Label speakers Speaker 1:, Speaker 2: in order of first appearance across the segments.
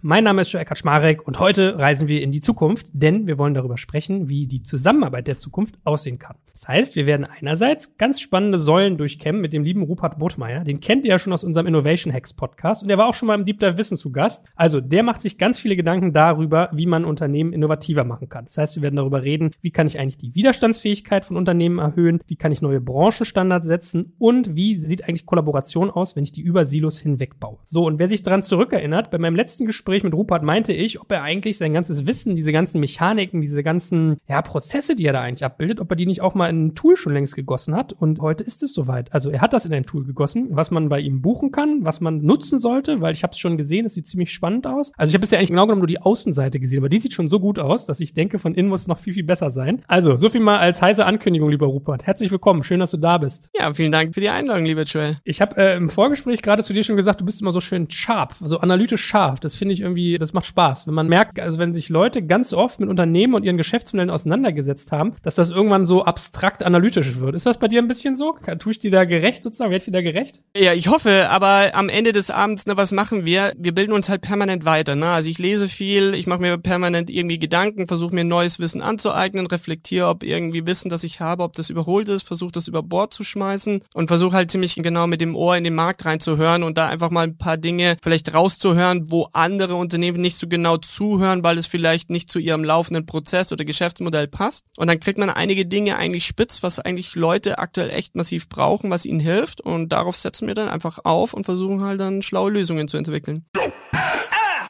Speaker 1: Mein Name ist Joe Eckert Schmarek und heute reisen wir in die Zukunft, denn wir wollen darüber sprechen, wie die Zusammenarbeit der Zukunft aussehen kann. Das heißt, wir werden einerseits ganz spannende Säulen durchkämmen mit dem lieben Rupert Botmeier. Den kennt ihr ja schon aus unserem Innovation Hacks Podcast und der war auch schon mal im Deep Dive Wissen zu Gast. Also, der macht sich ganz viele Gedanken darüber, wie man Unternehmen innovativer machen kann. Das heißt, wir werden darüber reden, wie kann ich eigentlich die Widerstandsfähigkeit von Unternehmen erhöhen, wie kann ich neue Branchenstandards setzen und wie sieht eigentlich Kollaboration aus, wenn ich die über Silos hinweg baue. So, und wer sich daran zurückerinnert, bei meinem letzten Gespräch Gespräch mit Rupert meinte ich, ob er eigentlich sein ganzes Wissen, diese ganzen Mechaniken, diese ganzen ja, Prozesse, die er da eigentlich abbildet, ob er die nicht auch mal in ein Tool schon längst gegossen hat. Und heute ist es soweit. Also er hat das in ein Tool gegossen, was man bei ihm buchen kann, was man nutzen sollte, weil ich habe es schon gesehen, es sieht ziemlich spannend aus. Also ich habe bisher eigentlich genau genommen nur die Außenseite gesehen, aber die sieht schon so gut aus, dass ich denke, von innen muss es noch viel, viel besser sein. Also, so viel mal als heiße Ankündigung, lieber Rupert. Herzlich willkommen. Schön, dass du da bist.
Speaker 2: Ja, vielen Dank für die Einladung, lieber Joel.
Speaker 1: Ich habe äh, im Vorgespräch gerade zu dir schon gesagt, du bist immer so schön scharf, so analytisch scharf. Das finde ich irgendwie, das macht Spaß. Spaß, wenn man merkt, also wenn sich Leute ganz oft mit Unternehmen und ihren Geschäftsmodellen auseinandergesetzt haben, dass das irgendwann so abstrakt analytisch wird. Ist das bei dir ein bisschen so? Tue ich dir da gerecht sozusagen? Werde ich dir da gerecht?
Speaker 2: Ja, ich hoffe, aber am Ende des Abends, ne, was machen wir? Wir bilden uns halt permanent weiter. Ne? Also ich lese viel, ich mache mir permanent irgendwie Gedanken, versuche mir neues Wissen anzueignen, reflektiere, ob irgendwie Wissen, das ich habe, ob das überholt ist, versuche das über Bord zu schmeißen und versuche halt ziemlich genau mit dem Ohr in den Markt reinzuhören und da einfach mal ein paar Dinge vielleicht rauszuhören, wo andere Unternehmen nicht so genau zuhören, weil es vielleicht nicht zu ihrem laufenden Prozess oder Geschäftsmodell passt. Und dann kriegt man einige Dinge eigentlich spitz, was eigentlich Leute aktuell echt massiv brauchen, was ihnen hilft. Und darauf setzen wir dann einfach auf und versuchen halt dann schlaue Lösungen zu entwickeln.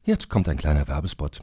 Speaker 3: Jetzt kommt ein kleiner Werbespot.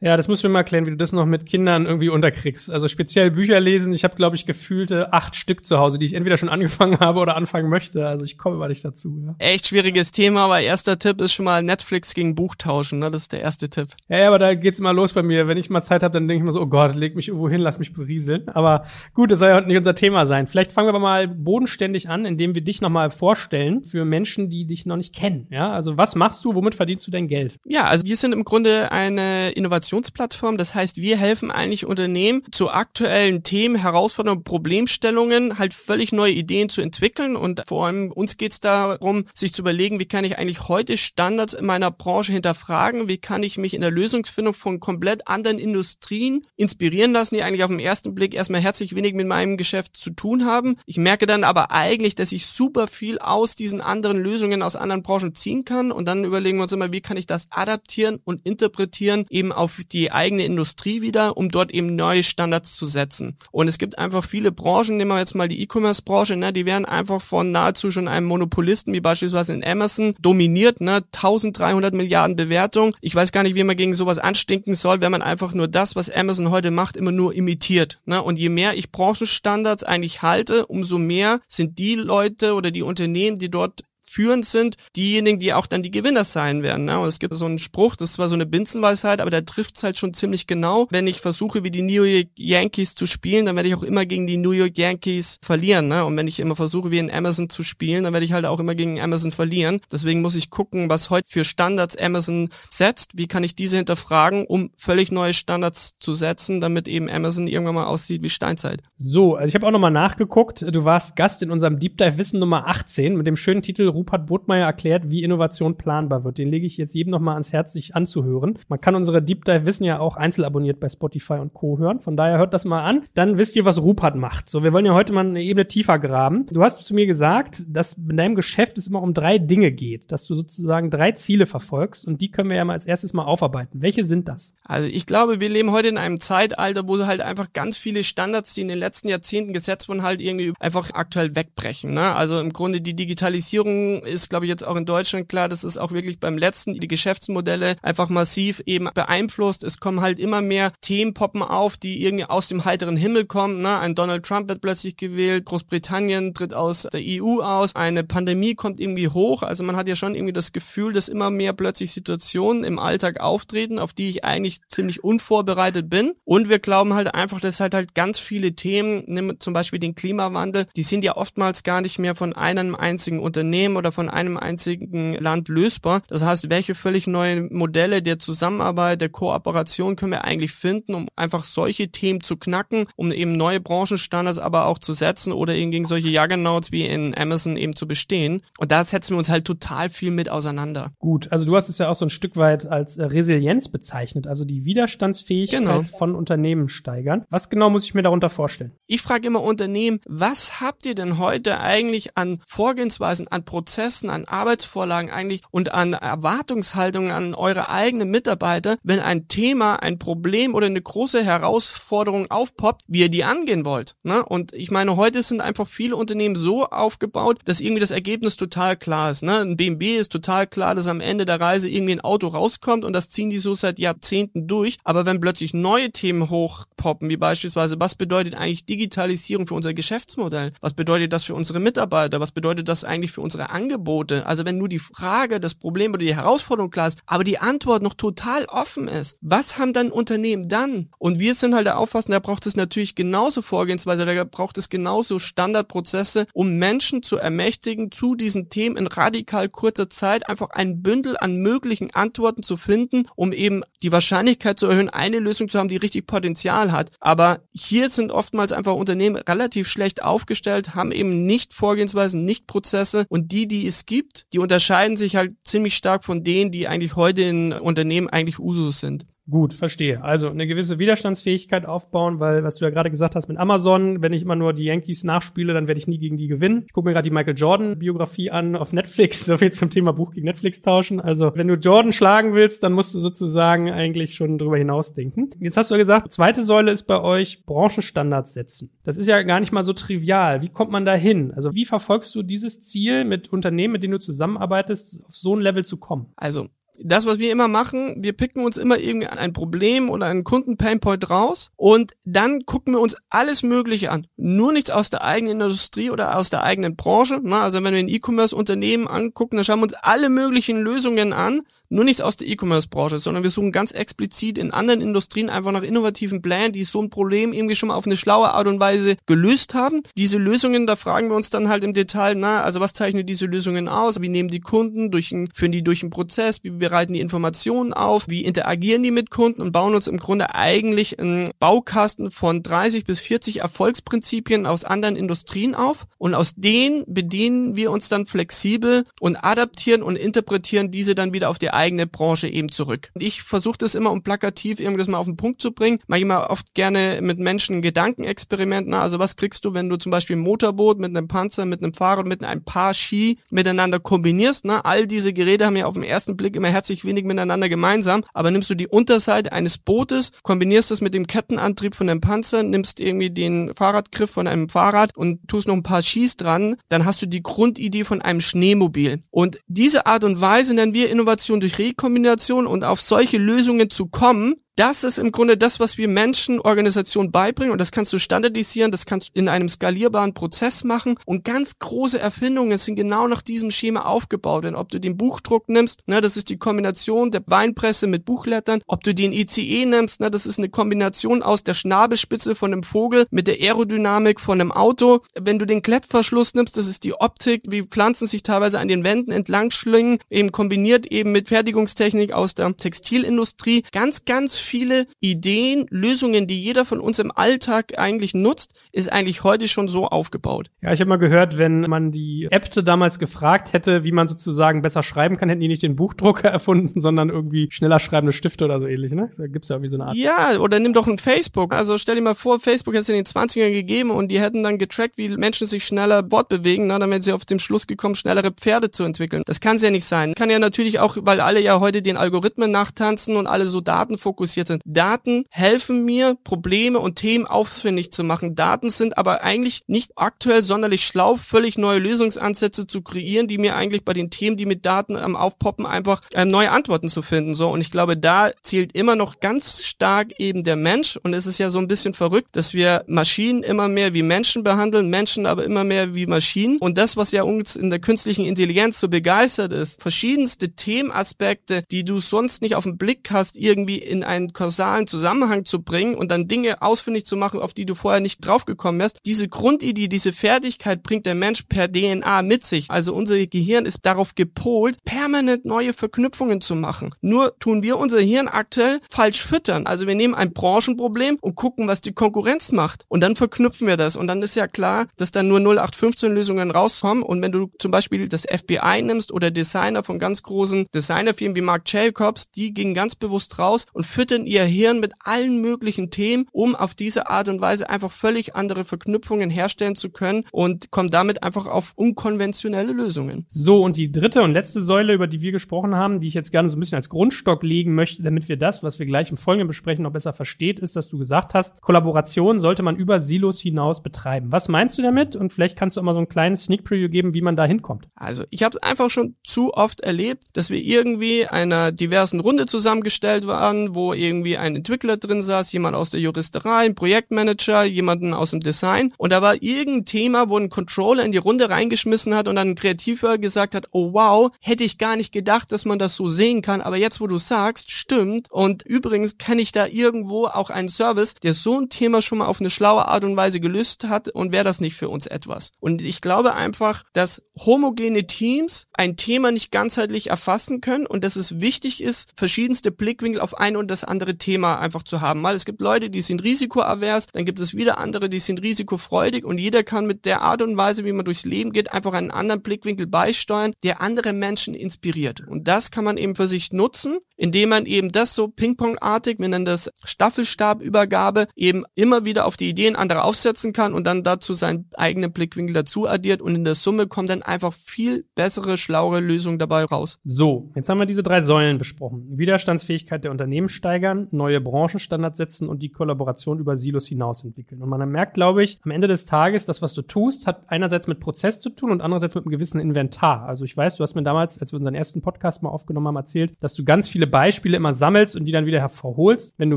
Speaker 1: Ja, das musst du mir mal erklären, wie du das noch mit Kindern irgendwie unterkriegst. Also speziell Bücher lesen. Ich habe, glaube ich, gefühlte acht Stück zu Hause, die ich entweder schon angefangen habe oder anfangen möchte. Also ich komme mal nicht dazu. Ja.
Speaker 2: Echt schwieriges Thema, aber erster Tipp ist schon mal Netflix gegen Buch tauschen. Ne? Das ist der erste Tipp.
Speaker 1: Ja, ja aber da geht's immer los bei mir. Wenn ich mal Zeit habe, dann denke ich mir so, oh Gott, leg mich irgendwo hin, lass mich berieseln. Aber gut, das soll ja heute nicht unser Thema sein. Vielleicht fangen wir aber mal bodenständig an, indem wir dich nochmal vorstellen für Menschen, die dich noch nicht kennen. Ja, also was machst du, womit verdienst du dein Geld?
Speaker 2: Ja, also wir sind im Grunde eine Innovation Innovationsplattform. Das heißt, wir helfen eigentlich Unternehmen zu aktuellen Themen, Herausforderungen, Problemstellungen, halt völlig neue Ideen zu entwickeln. Und vor allem uns geht es darum, sich zu überlegen, wie kann ich eigentlich heute Standards in meiner Branche hinterfragen? Wie kann ich mich in der Lösungsfindung von komplett anderen Industrien inspirieren lassen, die eigentlich auf den ersten Blick erstmal herzlich wenig mit meinem Geschäft zu tun haben. Ich merke dann aber eigentlich, dass ich super viel aus diesen anderen Lösungen aus anderen Branchen ziehen kann. Und dann überlegen wir uns immer, wie kann ich das adaptieren und interpretieren eben auf die eigene Industrie wieder, um dort eben neue Standards zu setzen. Und es gibt einfach viele Branchen, nehmen wir jetzt mal die E-Commerce-Branche, ne, die werden einfach von nahezu schon einem Monopolisten, wie beispielsweise in Amazon, dominiert, ne, 1300 Milliarden Bewertung. Ich weiß gar nicht, wie man gegen sowas anstinken soll, wenn man einfach nur das, was Amazon heute macht, immer nur imitiert. Ne? Und je mehr ich Branchenstandards eigentlich halte, umso mehr sind die Leute oder die Unternehmen, die dort führend sind, diejenigen, die auch dann die Gewinner sein werden. Ne? Und es gibt so einen Spruch, das ist so eine Binsenweisheit, aber der trifft halt schon ziemlich genau. Wenn ich versuche, wie die New York Yankees zu spielen, dann werde ich auch immer gegen die New York Yankees verlieren. Ne? Und wenn ich immer versuche, wie in Amazon zu spielen, dann werde ich halt auch immer gegen Amazon verlieren. Deswegen muss ich gucken, was heute für Standards Amazon setzt. Wie kann ich diese hinterfragen, um völlig neue Standards zu setzen, damit eben Amazon irgendwann mal aussieht wie Steinzeit.
Speaker 1: So, also ich habe auch nochmal nachgeguckt. Du warst Gast in unserem Deep Dive Wissen Nummer 18 mit dem schönen Titel Rupert Botmeier erklärt, wie Innovation planbar wird. Den lege ich jetzt jedem nochmal ans Herz, sich anzuhören. Man kann unsere Deep Dive Wissen ja auch einzelabonniert bei Spotify und Co. hören. Von daher hört das mal an. Dann wisst ihr, was Rupert macht. So, wir wollen ja heute mal eine Ebene tiefer graben. Du hast zu mir gesagt, dass in deinem Geschäft es immer um drei Dinge geht, dass du sozusagen drei Ziele verfolgst und die können wir ja mal als erstes mal aufarbeiten. Welche sind das?
Speaker 2: Also ich glaube, wir leben heute in einem Zeitalter, wo halt einfach ganz viele Standards, die in den letzten Jahrzehnten gesetzt wurden, halt irgendwie einfach aktuell wegbrechen. Ne? Also im Grunde die Digitalisierung ist, glaube ich, jetzt auch in Deutschland klar, das ist auch wirklich beim letzten die Geschäftsmodelle einfach massiv eben beeinflusst. Es kommen halt immer mehr Themen poppen auf, die irgendwie aus dem heiteren Himmel kommen. Ne? Ein Donald Trump wird plötzlich gewählt, Großbritannien tritt aus der EU aus, eine Pandemie kommt irgendwie hoch. Also man hat ja schon irgendwie das Gefühl, dass immer mehr plötzlich Situationen im Alltag auftreten, auf die ich eigentlich ziemlich unvorbereitet bin. Und wir glauben halt einfach, dass halt halt ganz viele Themen, nimm zum Beispiel den Klimawandel, die sind ja oftmals gar nicht mehr von einem einzigen Unternehmen oder von einem einzigen Land lösbar. Das heißt, welche völlig neuen Modelle der Zusammenarbeit, der Kooperation können wir eigentlich finden, um einfach solche Themen zu knacken, um eben neue Branchenstandards aber auch zu setzen oder eben gegen solche Juggernauts wie in Amazon eben zu bestehen. Und da setzen wir uns halt total viel mit auseinander.
Speaker 1: Gut, also du hast es ja auch so ein Stück weit als äh, Resilienz bezeichnet, also die Widerstandsfähigkeit genau. von Unternehmen steigern. Was genau muss ich mir darunter vorstellen?
Speaker 2: Ich frage immer Unternehmen, was habt ihr denn heute eigentlich an Vorgehensweisen, an Prozessen, an Arbeitsvorlagen eigentlich und an Erwartungshaltungen an eure eigenen Mitarbeiter, wenn ein Thema, ein Problem oder eine große Herausforderung aufpoppt, wie ihr die angehen wollt. Ne? Und ich meine, heute sind einfach viele Unternehmen so aufgebaut, dass irgendwie das Ergebnis total klar ist. Ne? Ein BMW ist total klar, dass am Ende der Reise irgendwie ein Auto rauskommt und das ziehen die so seit Jahrzehnten durch. Aber wenn plötzlich neue Themen hochpoppen, wie beispielsweise, was bedeutet eigentlich Digitalisierung für unser Geschäftsmodell? Was bedeutet das für unsere Mitarbeiter? Was bedeutet das eigentlich für unsere Angebote? Also wenn nur die Frage, das Problem oder die Herausforderung klar ist, aber die Antwort noch total offen ist, was haben dann Unternehmen dann? Und wir sind halt der Auffassung, da braucht es natürlich genauso Vorgehensweise, da braucht es genauso Standardprozesse, um Menschen zu ermächtigen, zu diesen Themen in radikal kurzer Zeit einfach ein Bündel an möglichen Antworten zu finden, um eben die Wahrscheinlichkeit zu erhöhen, eine Lösung zu haben, die richtig Potenzial hat. Aber hier sind oftmals einfach Unternehmen relativ schlecht aufgestellt, haben eben nicht Vorgehensweisen, nicht Prozesse und die, die es gibt, die unterscheiden sich halt ziemlich stark von denen, die eigentlich heute in Unternehmen eigentlich Usus sind.
Speaker 1: Gut, verstehe. Also eine gewisse Widerstandsfähigkeit aufbauen, weil, was du ja gerade gesagt hast mit Amazon, wenn ich immer nur die Yankees nachspiele, dann werde ich nie gegen die gewinnen. Ich gucke mir gerade die Michael Jordan-Biografie an auf Netflix, so viel zum Thema Buch gegen Netflix tauschen. Also wenn du Jordan schlagen willst, dann musst du sozusagen eigentlich schon drüber hinausdenken. Jetzt hast du ja gesagt, zweite Säule ist bei euch Branchenstandards setzen. Das ist ja gar nicht mal so trivial. Wie kommt man da hin? Also wie verfolgst du dieses Ziel mit Unternehmen, mit denen du zusammenarbeitest, auf so ein Level zu kommen?
Speaker 2: Also das, was wir immer machen, wir picken uns immer irgendwie ein Problem oder einen Kunden-Painpoint raus und dann gucken wir uns alles Mögliche an. Nur nichts aus der eigenen Industrie oder aus der eigenen Branche. Na, also wenn wir ein E-Commerce-Unternehmen angucken, dann schauen wir uns alle möglichen Lösungen an, nur nichts aus der E-Commerce-Branche, sondern wir suchen ganz explizit in anderen Industrien einfach nach innovativen Plänen, die so ein Problem irgendwie schon mal auf eine schlaue Art und Weise gelöst haben. Diese Lösungen, da fragen wir uns dann halt im Detail, na, also was zeichnet diese Lösungen aus? Wie nehmen die Kunden durch einen, führen die durch einen Prozess? Wie bereiten die Informationen auf? Wie interagieren die mit Kunden und bauen uns im Grunde eigentlich einen Baukasten von 30 bis 40 Erfolgsprinzipien aus anderen Industrien auf und aus denen bedienen wir uns dann flexibel und adaptieren und interpretieren diese dann wieder auf die Branche eben zurück. Und ich versuche das immer, um plakativ irgendwas mal auf den Punkt zu bringen. Immer oft gerne mit Menschen Gedankenexperimenten. Also was kriegst du, wenn du zum Beispiel ein Motorboot mit einem Panzer, mit einem Fahrrad, mit ein paar Ski miteinander kombinierst? Ne? All diese Geräte haben ja auf den ersten Blick immer herzlich wenig miteinander gemeinsam. Aber nimmst du die Unterseite eines Bootes, kombinierst das mit dem Kettenantrieb von einem Panzer, nimmst irgendwie den Fahrradgriff von einem Fahrrad und tust noch ein paar Skis dran, dann hast du die Grundidee von einem Schneemobil. Und diese Art und Weise nennen wir Innovation durch Rekombination und auf solche Lösungen zu kommen, das ist im Grunde das, was wir Menschen, Organisationen beibringen und das kannst du standardisieren, das kannst du in einem skalierbaren Prozess machen und ganz große Erfindungen sind genau nach diesem Schema aufgebaut. Denn ob du den Buchdruck nimmst, ne, das ist die Kombination der Weinpresse mit Buchlettern, ob du den ICE nimmst, ne, das ist eine Kombination aus der Schnabelspitze von einem Vogel mit der Aerodynamik von einem Auto. Wenn du den Klettverschluss nimmst, das ist die Optik, wie Pflanzen sich teilweise an den Wänden entlang schlingen, eben kombiniert eben mit Fertigungstechnik aus der Textilindustrie. Ganz, ganz viele Ideen, Lösungen, die jeder von uns im Alltag eigentlich nutzt, ist eigentlich heute schon so aufgebaut.
Speaker 1: Ja, ich habe mal gehört, wenn man die Äbte damals gefragt hätte, wie man sozusagen besser schreiben kann, hätten die nicht den Buchdrucker erfunden, sondern irgendwie schneller schreibende Stifte oder so ähnlich, ne? Da gibt's ja irgendwie so eine Art.
Speaker 2: Ja, oder nimm doch ein Facebook. Also stell dir mal vor, Facebook hätte es in den 20ern gegeben und die hätten dann getrackt, wie Menschen sich schneller Bord bewegen, na, dann wären sie auf dem Schluss gekommen, schnellere Pferde zu entwickeln. Das kann es ja nicht sein. Kann ja natürlich auch, weil alle ja heute den Algorithmen nachtanzen und alle so datenfokussiert sind. Daten helfen mir, Probleme und Themen auffindig zu machen. Daten sind aber eigentlich nicht aktuell sonderlich schlau, völlig neue Lösungsansätze zu kreieren, die mir eigentlich bei den Themen, die mit Daten am Aufpoppen, einfach ähm, neue Antworten zu finden. So und ich glaube, da zählt immer noch ganz stark eben der Mensch und es ist ja so ein bisschen verrückt, dass wir Maschinen immer mehr wie Menschen behandeln, Menschen aber immer mehr wie Maschinen und das, was ja uns in der künstlichen Intelligenz so begeistert ist, verschiedenste Themenaspekte, die du sonst nicht auf den Blick hast, irgendwie in einen kausalen Zusammenhang zu bringen und dann Dinge ausfindig zu machen, auf die du vorher nicht draufgekommen wärst. Diese Grundidee, diese Fertigkeit bringt der Mensch per DNA mit sich. Also unser Gehirn ist darauf gepolt, permanent neue Verknüpfungen zu machen. Nur tun wir unser Hirn aktuell falsch füttern. Also wir nehmen ein Branchenproblem und gucken, was die Konkurrenz macht. Und dann verknüpfen wir das. Und dann ist ja klar, dass dann nur 0815 Lösungen rauskommen. Und wenn du zum Beispiel das FBI nimmst oder Designer von ganz großen Designerfirmen wie Marc Jacobs, die gingen ganz bewusst raus und füttern ihr Hirn mit allen möglichen Themen, um auf diese Art und Weise einfach völlig andere Verknüpfungen herstellen zu können und kommen damit einfach auf unkonventionelle Lösungen.
Speaker 1: So, und die dritte und letzte Säule, über die wir gesprochen haben, die ich jetzt gerne so ein bisschen als Grundstock legen möchte, damit wir das, was wir gleich im Folgenden besprechen, noch besser versteht, ist, dass du gesagt hast, Kollaboration sollte man über Silos hinaus betreiben. Was meinst du damit? Und vielleicht kannst du auch mal so einen kleinen Sneak Preview geben, wie man da hinkommt.
Speaker 2: Also, ich habe es einfach schon zu oft erlebt, dass wir irgendwie einer diversen Runde zusammengestellt waren, wo irgendwie ein Entwickler drin saß, jemand aus der Juristerei, ein Projektmanager, jemanden aus dem Design. Und da war irgendein Thema, wo ein Controller in die Runde reingeschmissen hat und dann ein Kreativer gesagt hat, oh wow, hätte ich gar nicht gedacht, dass man das so sehen kann, aber jetzt, wo du sagst, stimmt. Und übrigens kenne ich da irgendwo auch einen Service, der so ein Thema schon mal auf eine schlaue Art und Weise gelöst hat und wäre das nicht für uns etwas. Und ich glaube einfach, dass homogene Teams ein Thema nicht ganzheitlich erfassen können und dass es wichtig ist, verschiedenste Blickwinkel auf ein und das andere Thema einfach zu haben. Mal es gibt Leute, die sind risikoavers, dann gibt es wieder andere, die sind risikofreudig und jeder kann mit der Art und Weise, wie man durchs Leben geht, einfach einen anderen Blickwinkel beisteuern, der andere Menschen inspiriert. Und das kann man eben für sich nutzen, indem man eben das so Ping-Pong-artig, wir nennen das Staffelstabübergabe, eben immer wieder auf die Ideen anderer aufsetzen kann und dann dazu seinen eigenen Blickwinkel dazu addiert und in der Summe kommt dann einfach viel bessere, schlauere Lösungen dabei raus.
Speaker 1: So, jetzt haben wir diese drei Säulen besprochen. Widerstandsfähigkeit der Unternehmen steigern, neue Branchenstandards setzen und die Kollaboration über Silos hinaus entwickeln. Und man merkt, glaube ich, am Ende des Tages, das, was du tust, hat einerseits mit Prozess zu tun und andererseits mit einem gewissen Inventar. Also ich weiß, du hast mir damals, als wir unseren ersten Podcast mal aufgenommen haben, erzählt, dass du ganz viele Beispiele immer sammelst und die dann wieder hervorholst, wenn du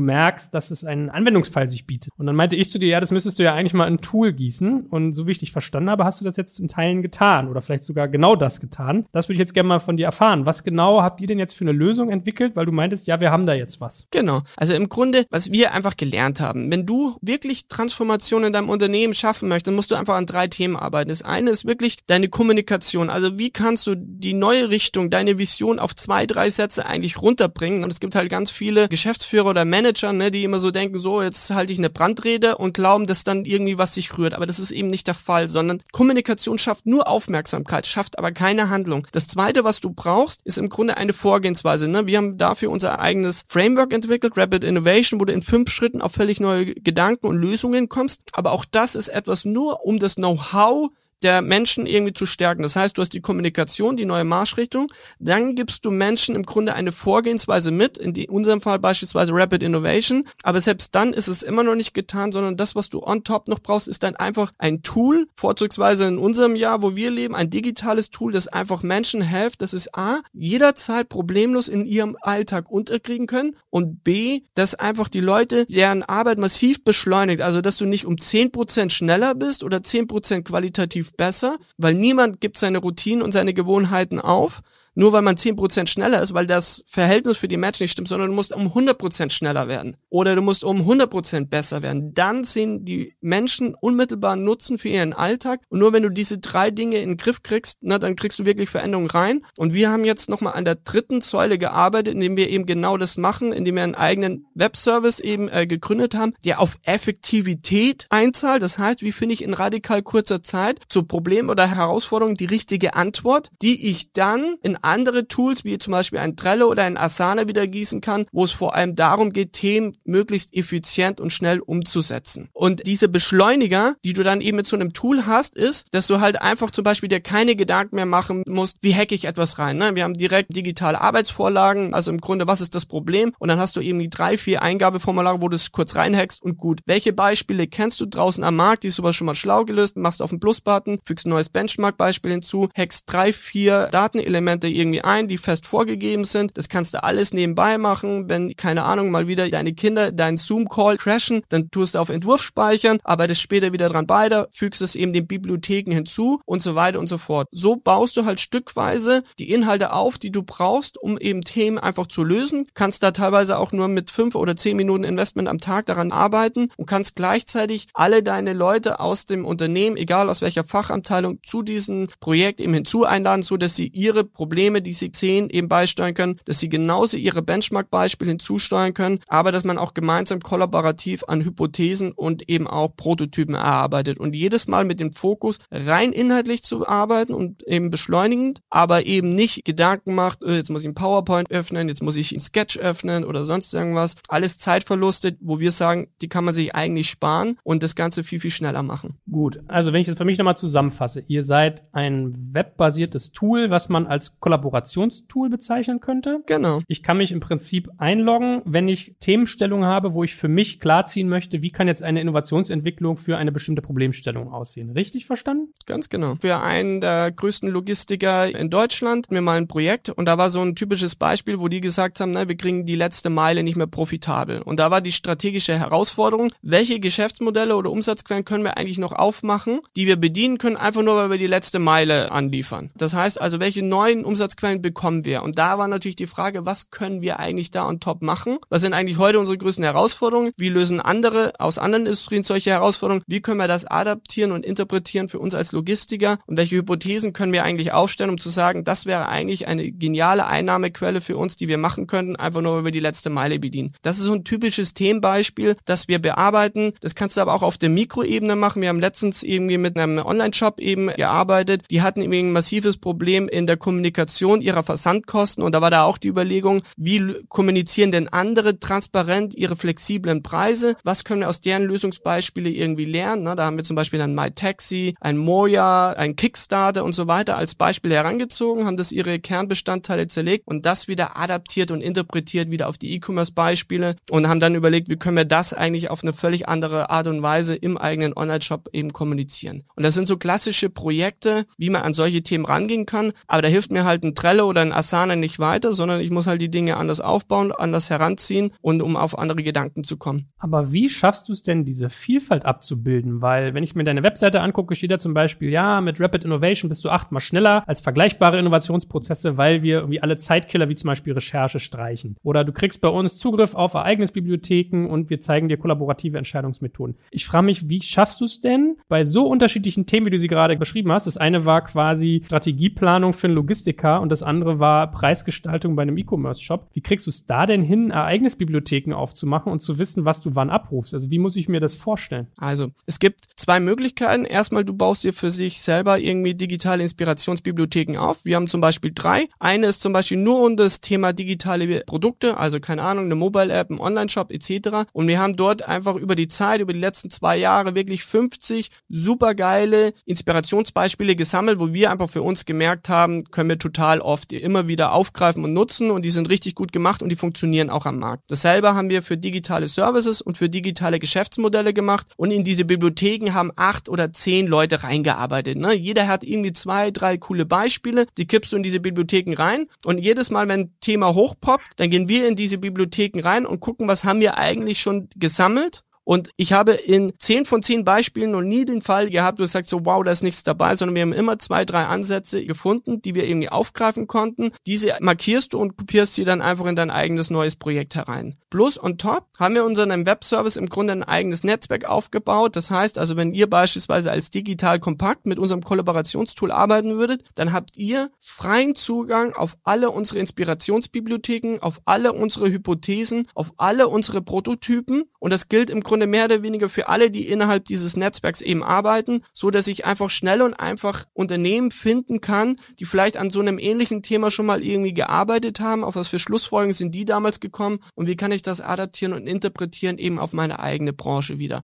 Speaker 1: merkst, dass es einen Anwendungsfall sich bietet. Und dann meinte ich zu dir, ja, das müsstest du ja eigentlich mal in ein Tool gießen. Und so wie ich dich verstanden habe, hast du das jetzt in Teilen getan oder vielleicht sogar genau das getan. Das würde ich jetzt gerne mal von dir erfahren. Was genau habt ihr denn jetzt für eine Lösung entwickelt? Weil du meintest, ja, wir haben da jetzt was.
Speaker 2: Genau. Also im Grunde, was wir einfach gelernt haben, wenn du wirklich Transformation in deinem Unternehmen schaffen möchtest, dann musst du einfach an drei Themen arbeiten. Das eine ist wirklich deine Kommunikation. Also wie kannst du die neue Richtung, deine Vision auf zwei, drei Sätze eigentlich runterbringen? Und es gibt halt ganz viele Geschäftsführer oder Manager, ne, die immer so denken, so, jetzt halte ich eine Brandrede und glauben, dass dann irgendwie was sich rührt. Aber das ist eben nicht der Fall, sondern Kommunikation schafft nur Aufmerksamkeit, schafft aber keine Handlung. Das zweite, was du brauchst, ist im Grunde eine Vorgehensweise. Ne? Wir haben dafür unser eigenes Framework entwickelt, Rapid Innovation, wo du in fünf Schritten auf völlig neue Gedanken und Lösungen kommst. Aber auch das ist etwas nur, um das Know-how der Menschen irgendwie zu stärken. Das heißt, du hast die Kommunikation, die neue Marschrichtung, dann gibst du Menschen im Grunde eine Vorgehensweise mit, in unserem Fall beispielsweise Rapid Innovation, aber selbst dann ist es immer noch nicht getan, sondern das, was du on top noch brauchst, ist dann einfach ein Tool, vorzugsweise in unserem Jahr, wo wir leben, ein digitales Tool, das einfach Menschen hilft, dass es A, jederzeit problemlos in ihrem Alltag unterkriegen können. Und B, dass einfach die Leute deren Arbeit massiv beschleunigt, also dass du nicht um 10% schneller bist oder 10% qualitativ besser, weil niemand gibt seine Routinen und seine Gewohnheiten auf, nur weil man 10% schneller ist, weil das Verhältnis für die Match nicht stimmt, sondern du musst um 100% schneller werden. Oder du musst um 100% besser werden. Dann sehen die Menschen unmittelbaren Nutzen für ihren Alltag. Und nur wenn du diese drei Dinge in den Griff kriegst, na, dann kriegst du wirklich Veränderungen rein. Und wir haben jetzt nochmal an der dritten Säule gearbeitet, indem wir eben genau das machen, indem wir einen eigenen Webservice eben äh, gegründet haben, der auf Effektivität einzahlt. Das heißt, wie finde ich in radikal kurzer Zeit zu Problemen oder Herausforderungen die richtige Antwort, die ich dann in andere Tools, wie zum Beispiel ein Trello oder ein Asana wieder gießen kann, wo es vor allem darum geht, Themen möglichst effizient und schnell umzusetzen. Und diese Beschleuniger, die du dann eben mit so einem Tool hast, ist, dass du halt einfach zum Beispiel dir keine Gedanken mehr machen musst, wie hacke ich etwas rein. Ne? Wir haben direkt digitale Arbeitsvorlagen, also im Grunde, was ist das Problem? Und dann hast du eben die drei, vier Eingabeformulare, wo du es kurz reinhackst und gut. Welche Beispiele kennst du draußen am Markt? Die ist sowas schon mal schlau gelöst, machst auf den Plus-Button, fügst ein neues Benchmark-Beispiel hinzu, hackst drei, vier Datenelemente irgendwie ein, die fest vorgegeben sind. Das kannst du alles nebenbei machen. Wenn, keine Ahnung, mal wieder deine Kinder deinen Zoom-Call crashen, dann tust du auf Entwurf speichern, arbeitest später wieder dran weiter, fügst es eben den Bibliotheken hinzu und so weiter und so fort. So baust du halt stückweise die Inhalte auf, die du brauchst, um eben Themen einfach zu lösen. Kannst da teilweise auch nur mit fünf oder zehn Minuten Investment am Tag daran arbeiten und kannst gleichzeitig alle deine Leute aus dem Unternehmen, egal aus welcher Fachabteilung, zu diesem Projekt eben hinzu einladen, so dass sie ihre Probleme Probleme, die sie sehen, eben beisteuern können, dass sie genauso ihre Benchmark-Beispiele hinzusteuern können, aber dass man auch gemeinsam kollaborativ an Hypothesen und eben auch Prototypen erarbeitet und jedes Mal mit dem Fokus rein inhaltlich zu arbeiten und eben beschleunigend, aber eben nicht Gedanken macht, äh, jetzt muss ich einen PowerPoint öffnen, jetzt muss ich einen Sketch öffnen oder sonst irgendwas. Alles Zeitverluste, wo wir sagen, die kann man sich eigentlich sparen und das Ganze viel, viel schneller machen.
Speaker 1: Gut, also wenn ich das für mich nochmal zusammenfasse, ihr seid ein webbasiertes Tool, was man als Kollaborationstool bezeichnen könnte.
Speaker 2: Genau.
Speaker 1: Ich kann mich im Prinzip einloggen, wenn ich Themenstellungen habe, wo ich für mich klarziehen möchte, wie kann jetzt eine Innovationsentwicklung für eine bestimmte Problemstellung aussehen. Richtig verstanden?
Speaker 2: Ganz genau. Für einen der größten Logistiker in Deutschland mir mal ein Projekt und da war so ein typisches Beispiel, wo die gesagt haben, ne, wir kriegen die letzte Meile nicht mehr profitabel. Und da war die strategische Herausforderung, welche Geschäftsmodelle oder Umsatzquellen können wir eigentlich noch aufmachen, die wir bedienen können, einfach nur, weil wir die letzte Meile anliefern. Das heißt also, welche neuen Umsatzquellen Umsatzquellen bekommen wir? Und da war natürlich die Frage, was können wir eigentlich da on top machen? Was sind eigentlich heute unsere größten Herausforderungen? Wie lösen andere aus anderen Industrien solche Herausforderungen? Wie können wir das adaptieren und interpretieren für uns als Logistiker? Und welche Hypothesen können wir eigentlich aufstellen, um zu sagen, das wäre eigentlich eine geniale Einnahmequelle für uns, die wir machen könnten, einfach nur, weil wir die letzte Meile bedienen. Das ist so ein typisches Themenbeispiel, das wir bearbeiten. Das kannst du aber auch auf der Mikroebene machen. Wir haben letztens irgendwie mit einem Online-Shop eben gearbeitet. Die hatten eben ein massives Problem in der Kommunikation Kommunikation ihrer Versandkosten und da war da auch die Überlegung, wie kommunizieren denn andere transparent ihre flexiblen Preise? Was können wir aus deren Lösungsbeispiele irgendwie lernen? da haben wir zum Beispiel ein MyTaxi, ein Moja, ein Kickstarter und so weiter als Beispiel herangezogen, haben das ihre Kernbestandteile zerlegt und das wieder adaptiert und interpretiert wieder auf die E-Commerce-Beispiele und haben dann überlegt, wie können wir das eigentlich auf eine völlig andere Art und Weise im eigenen Online-Shop eben kommunizieren. Und das sind so klassische Projekte, wie man an solche Themen rangehen kann, aber da hilft mir halt halt ein Trello oder ein Asana nicht weiter, sondern ich muss halt die Dinge anders aufbauen, anders heranziehen und um auf andere Gedanken zu kommen.
Speaker 1: Aber wie schaffst du es denn, diese Vielfalt abzubilden? Weil wenn ich mir deine Webseite angucke, steht da zum Beispiel, ja, mit Rapid Innovation bist du achtmal schneller als vergleichbare Innovationsprozesse, weil wir irgendwie alle Zeitkiller wie zum Beispiel Recherche streichen. Oder du kriegst bei uns Zugriff auf Ereignisbibliotheken und wir zeigen dir kollaborative Entscheidungsmethoden. Ich frage mich, wie schaffst du es denn bei so unterschiedlichen Themen, wie du sie gerade beschrieben hast? Das eine war quasi Strategieplanung für einen Logistiker Bäcker und das andere war Preisgestaltung bei einem E-Commerce-Shop. Wie kriegst du es da denn hin, Ereignisbibliotheken aufzumachen und zu wissen, was du wann abrufst? Also wie muss ich mir das vorstellen?
Speaker 2: Also, es gibt zwei Möglichkeiten. Erstmal, du baust dir für sich selber irgendwie digitale Inspirationsbibliotheken auf. Wir haben zum Beispiel drei. Eine ist zum Beispiel nur um das Thema digitale Produkte, also keine Ahnung, eine Mobile-App, ein Online-Shop etc. Und wir haben dort einfach über die Zeit, über die letzten zwei Jahre wirklich 50 supergeile Inspirationsbeispiele gesammelt, wo wir einfach für uns gemerkt haben, können wir total oft immer wieder aufgreifen und nutzen und die sind richtig gut gemacht und die funktionieren auch am Markt. Dasselbe haben wir für digitale Services und für digitale Geschäftsmodelle gemacht und in diese Bibliotheken haben acht oder zehn Leute reingearbeitet. Ne? Jeder hat irgendwie zwei, drei coole Beispiele, die kippst du in diese Bibliotheken rein und jedes Mal, wenn ein Thema hochpoppt, dann gehen wir in diese Bibliotheken rein und gucken, was haben wir eigentlich schon gesammelt und ich habe in zehn von zehn Beispielen noch nie den Fall gehabt, wo du sagst so, wow, da ist nichts dabei, sondern wir haben immer zwei, drei Ansätze gefunden, die wir irgendwie aufgreifen konnten. Diese markierst du und kopierst sie dann einfach in dein eigenes neues Projekt herein. Plus on top haben wir unseren Webservice im Grunde ein eigenes Netzwerk aufgebaut. Das heißt also, wenn ihr beispielsweise als digital kompakt mit unserem Kollaborationstool arbeiten würdet, dann habt ihr freien Zugang auf alle unsere Inspirationsbibliotheken, auf alle unsere Hypothesen, auf alle unsere Prototypen und das gilt im Grunde Grunde mehr oder weniger für alle, die innerhalb dieses Netzwerks eben arbeiten, so dass ich einfach schnell und einfach Unternehmen finden kann, die vielleicht an so einem ähnlichen Thema schon mal irgendwie gearbeitet haben. Auf was für Schlussfolgerungen sind die damals gekommen und wie kann ich das adaptieren und interpretieren eben auf meine eigene Branche wieder.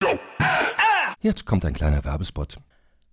Speaker 3: Jetzt kommt ein kleiner Werbespot.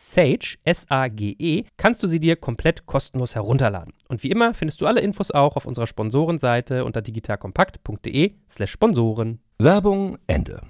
Speaker 4: Sage, S-A-G-E, kannst du sie dir komplett kostenlos herunterladen. Und wie immer findest du alle Infos auch auf unserer Sponsorenseite unter digitalkompakt.de slash Sponsoren.
Speaker 3: Werbung Ende.